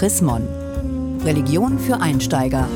Chrismon. Religion für Einsteiger.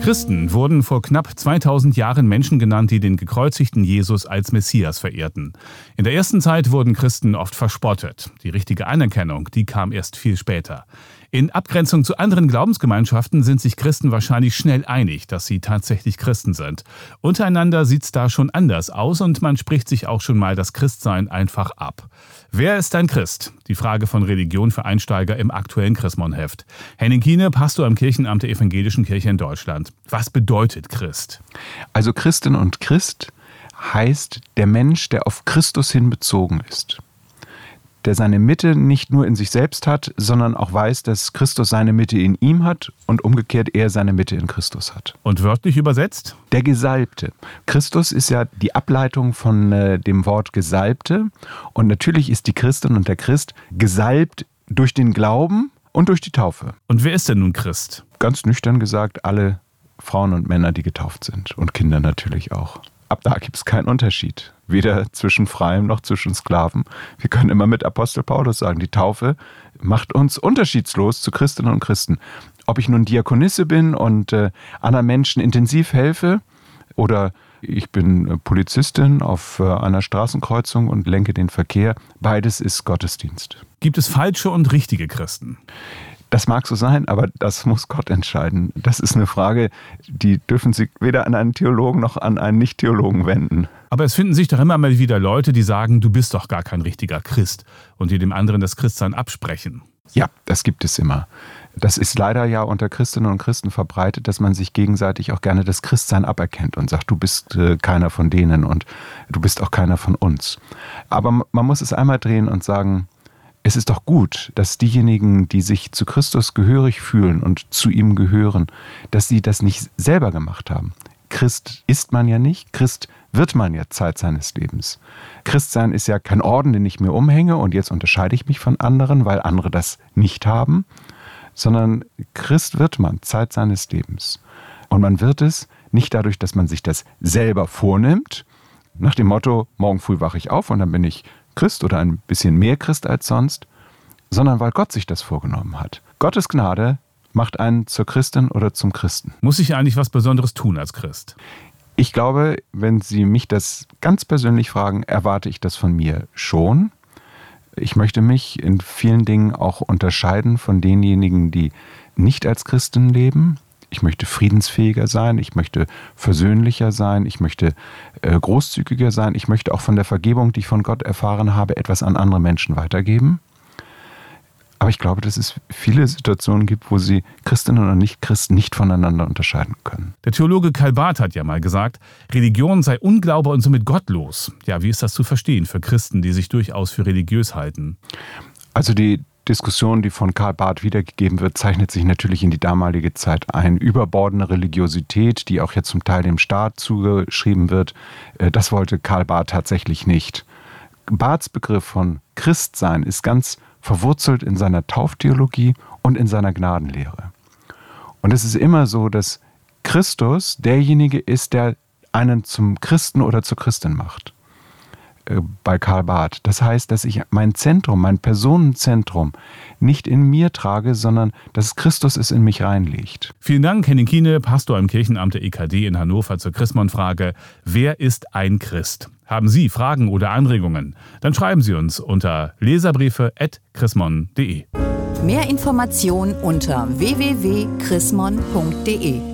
Christen wurden vor knapp 2000 Jahren Menschen genannt, die den gekreuzigten Jesus als Messias verehrten. In der ersten Zeit wurden Christen oft verspottet. Die richtige Anerkennung, die kam erst viel später. In Abgrenzung zu anderen Glaubensgemeinschaften sind sich Christen wahrscheinlich schnell einig, dass sie tatsächlich Christen sind. Untereinander sieht's da schon anders aus und man spricht sich auch schon mal das Christsein einfach ab. Wer ist ein Christ? Die Frage von Religion für Einsteiger im aktuellen Chrismon-Heft. Henning Kiene, Pastor im Kirchenamt der Evangelischen Kirche in Deutschland. Was bedeutet Christ? Also Christin und Christ heißt der Mensch, der auf Christus hin bezogen ist der seine Mitte nicht nur in sich selbst hat, sondern auch weiß, dass Christus seine Mitte in ihm hat und umgekehrt er seine Mitte in Christus hat. Und wörtlich übersetzt? Der Gesalbte. Christus ist ja die Ableitung von äh, dem Wort Gesalbte und natürlich ist die Christin und der Christ gesalbt durch den Glauben und durch die Taufe. Und wer ist denn nun Christ? Ganz nüchtern gesagt, alle Frauen und Männer, die getauft sind und Kinder natürlich auch ab da gibt es keinen Unterschied. Weder zwischen Freiem noch zwischen Sklaven. Wir können immer mit Apostel Paulus sagen, die Taufe macht uns unterschiedslos zu Christinnen und Christen. Ob ich nun Diakonisse bin und äh, anderen Menschen intensiv helfe oder ich bin äh, Polizistin auf äh, einer Straßenkreuzung und lenke den Verkehr. Beides ist Gottesdienst. Gibt es falsche und richtige Christen? Das mag so sein, aber das muss Gott entscheiden. Das ist eine Frage, die dürfen Sie weder an einen Theologen noch an einen Nicht-Theologen wenden. Aber es finden sich doch immer mal wieder Leute, die sagen, du bist doch gar kein richtiger Christ und die dem anderen das Christsein absprechen. Ja, das gibt es immer. Das ist leider ja unter Christinnen und Christen verbreitet, dass man sich gegenseitig auch gerne das Christsein aberkennt und sagt, du bist äh, keiner von denen und du bist auch keiner von uns. Aber man muss es einmal drehen und sagen, es ist doch gut, dass diejenigen, die sich zu Christus gehörig fühlen und zu ihm gehören, dass sie das nicht selber gemacht haben. Christ ist man ja nicht, Christ wird man ja Zeit seines Lebens. Christsein ist ja kein Orden, den ich mir umhänge und jetzt unterscheide ich mich von anderen, weil andere das nicht haben, sondern Christ wird man Zeit seines Lebens. Und man wird es nicht dadurch, dass man sich das selber vornimmt, nach dem Motto, morgen früh wache ich auf und dann bin ich Christ oder ein bisschen mehr Christ als sonst, sondern weil Gott sich das vorgenommen hat. Gottes Gnade macht einen zur Christin oder zum Christen. Muss ich eigentlich was Besonderes tun als Christ? Ich glaube, wenn Sie mich das ganz persönlich fragen, erwarte ich das von mir schon. Ich möchte mich in vielen Dingen auch unterscheiden von denjenigen, die nicht als Christen leben ich möchte friedensfähiger sein, ich möchte versöhnlicher sein, ich möchte äh, großzügiger sein, ich möchte auch von der Vergebung, die ich von Gott erfahren habe, etwas an andere Menschen weitergeben. Aber ich glaube, dass es viele Situationen gibt, wo sie Christinnen und Nicht-Christen nicht voneinander unterscheiden können. Der Theologe Karl Barth hat ja mal gesagt, Religion sei Unglaube und somit gottlos. Ja, wie ist das zu verstehen für Christen, die sich durchaus für religiös halten? Also die Diskussion, die von Karl Barth wiedergegeben wird, zeichnet sich natürlich in die damalige Zeit ein. Überbordene Religiosität, die auch jetzt zum Teil dem Staat zugeschrieben wird, äh, das wollte Karl Barth tatsächlich nicht. Barths Begriff von Christsein ist ganz verwurzelt in seiner Tauftheologie und in seiner Gnadenlehre. Und es ist immer so, dass Christus derjenige ist, der einen zum Christen oder zur Christin macht. Äh, bei Karl Barth. Das heißt, dass ich mein Zentrum, mein Personenzentrum nicht in mir trage, sondern dass Christus es in mich reinlegt. Vielen Dank, Henning Kiene, Pastor im Kirchenamt der EKD in Hannover zur Chrismon-Frage. Wer ist ein Christ? Haben Sie Fragen oder Anregungen? Dann schreiben Sie uns unter leserbriefe.chrismon.de. Mehr Informationen unter www.chrismon.de